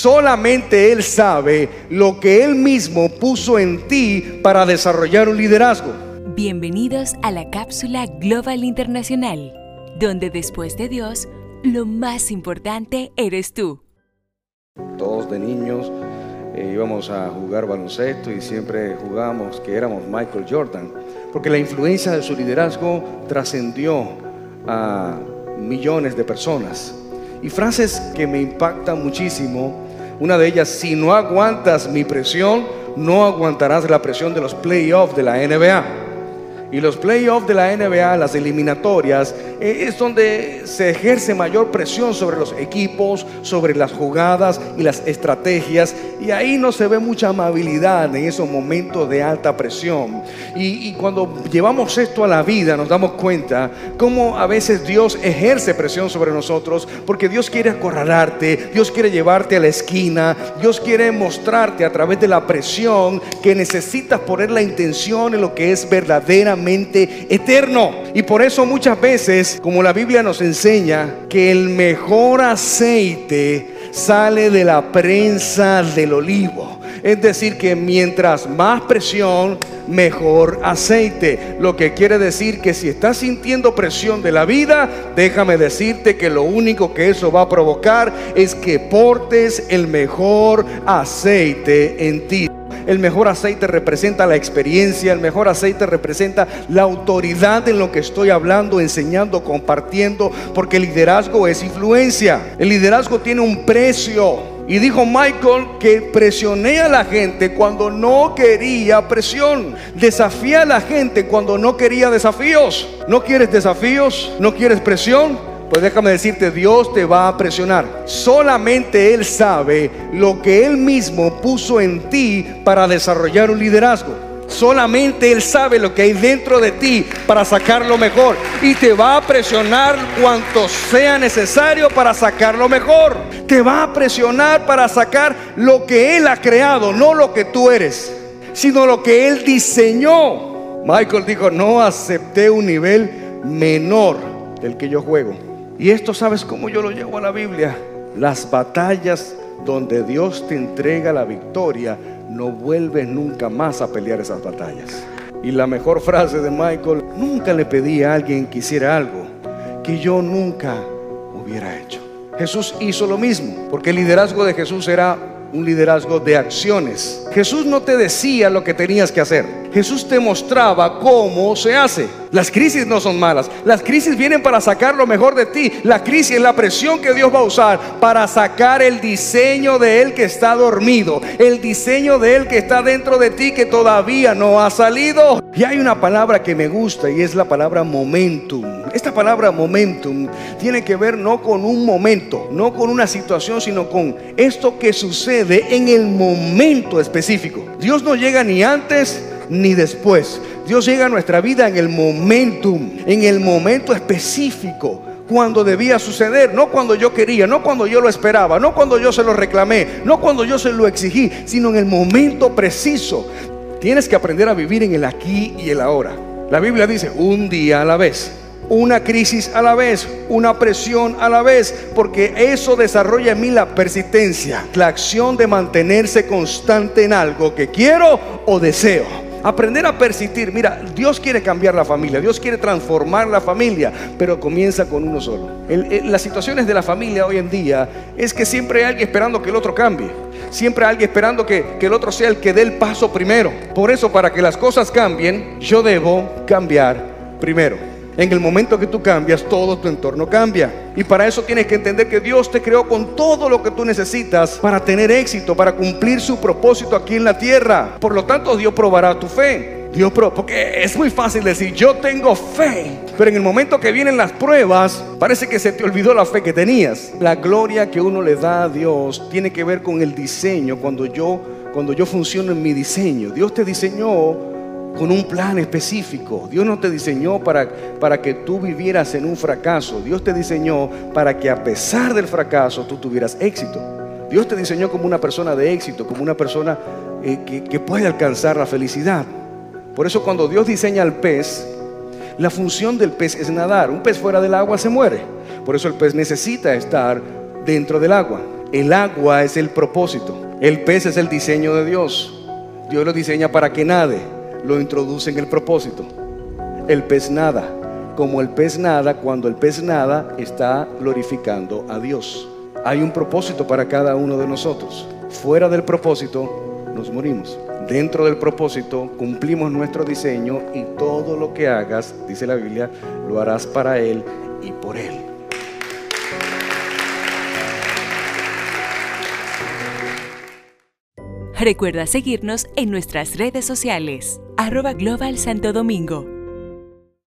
Solamente Él sabe lo que Él mismo puso en ti para desarrollar un liderazgo. Bienvenidos a la cápsula Global Internacional, donde después de Dios, lo más importante eres tú. Todos de niños eh, íbamos a jugar baloncesto y siempre jugábamos que éramos Michael Jordan, porque la influencia de su liderazgo trascendió a millones de personas. Y frases que me impactan muchísimo. Una de ellas, si no aguantas mi presión, no aguantarás la presión de los playoffs de la NBA. Y los playoffs de la NBA, las eliminatorias, eh, es donde se ejerce mayor presión sobre los equipos, sobre las jugadas y las estrategias. Y ahí no se ve mucha amabilidad en esos momentos de alta presión. Y, cuando llevamos esto a la vida nos damos cuenta cómo a veces Dios ejerce presión sobre nosotros porque Dios quiere acorralarte, Dios quiere llevarte a la esquina, Dios quiere mostrarte a través de la presión que necesitas poner la intención en lo que es verdaderamente eterno. Y por eso muchas veces como la Biblia nos enseña, que el mejor aceite sale de la prensa del olivo. Es decir, que mientras más presión, mejor aceite. Lo que quiere decir que si estás sintiendo presión de la vida, déjame decirte que lo único que eso va a provocar es que portes el mejor aceite en ti. El mejor aceite representa la experiencia, el mejor aceite representa la autoridad en lo que estoy hablando, enseñando, compartiendo, porque el liderazgo es influencia. El liderazgo tiene un precio. Y dijo Michael que presioné a la gente cuando no quería presión. Desafía a la gente cuando no quería desafíos. ¿No quieres desafíos? ¿No quieres presión? Pues déjame decirte, Dios te va a presionar. Solamente Él sabe lo que Él mismo puso en ti para desarrollar un liderazgo. Solamente Él sabe lo que hay dentro de ti para sacar lo mejor. Y te va a presionar cuanto sea necesario para sacar lo mejor. Te va a presionar para sacar lo que Él ha creado, no lo que tú eres, sino lo que Él diseñó. Michael dijo, no acepté un nivel menor del que yo juego. Y esto, ¿sabes cómo yo lo llevo a la Biblia? Las batallas donde Dios te entrega la victoria, no vuelves nunca más a pelear esas batallas. Y la mejor frase de Michael, nunca le pedí a alguien que hiciera algo que yo nunca hubiera hecho. Jesús hizo lo mismo, porque el liderazgo de Jesús era un liderazgo de acciones. Jesús no te decía lo que tenías que hacer. Jesús te mostraba cómo se hace. Las crisis no son malas. Las crisis vienen para sacar lo mejor de ti. La crisis es la presión que Dios va a usar para sacar el diseño de Él que está dormido. El diseño de Él que está dentro de ti que todavía no ha salido. Y hay una palabra que me gusta y es la palabra momentum. Esta palabra momentum tiene que ver no con un momento, no con una situación, sino con esto que sucede en el momento específico. Dios no llega ni antes ni después. Dios llega a nuestra vida en el momentum, en el momento específico cuando debía suceder, no cuando yo quería, no cuando yo lo esperaba, no cuando yo se lo reclamé, no cuando yo se lo exigí, sino en el momento preciso. Tienes que aprender a vivir en el aquí y el ahora. La Biblia dice, un día a la vez, una crisis a la vez, una presión a la vez, porque eso desarrolla en mí la persistencia, la acción de mantenerse constante en algo que quiero o deseo. Aprender a persistir. Mira, Dios quiere cambiar la familia, Dios quiere transformar la familia, pero comienza con uno solo. las situaciones de la familia hoy en día es que siempre hay alguien esperando que el otro cambie. Siempre hay alguien esperando que, que el otro sea el que dé el paso primero. Por eso, para que las cosas cambien, yo debo cambiar primero. En el momento que tú cambias, todo tu entorno cambia. Y para eso tienes que entender que Dios te creó con todo lo que tú necesitas para tener éxito, para cumplir su propósito aquí en la tierra. Por lo tanto, Dios probará tu fe. Dios pro, porque es muy fácil decir, yo tengo fe. Pero en el momento que vienen las pruebas, parece que se te olvidó la fe que tenías. La gloria que uno le da a Dios tiene que ver con el diseño. Cuando yo, cuando yo funciono en mi diseño, Dios te diseñó con un plan específico. Dios no te diseñó para, para que tú vivieras en un fracaso. Dios te diseñó para que a pesar del fracaso tú tuvieras éxito. Dios te diseñó como una persona de éxito, como una persona eh, que, que puede alcanzar la felicidad. Por eso cuando Dios diseña al pez, la función del pez es nadar. Un pez fuera del agua se muere. Por eso el pez necesita estar dentro del agua. El agua es el propósito. El pez es el diseño de Dios. Dios lo diseña para que nade. Lo introduce el propósito. El pez nada. Como el pez nada, cuando el pez nada está glorificando a Dios. Hay un propósito para cada uno de nosotros. Fuera del propósito, nos morimos. Dentro del propósito, cumplimos nuestro diseño y todo lo que hagas, dice la Biblia, lo harás para Él y por Él. Recuerda seguirnos en nuestras redes sociales, arroba Global Santo Domingo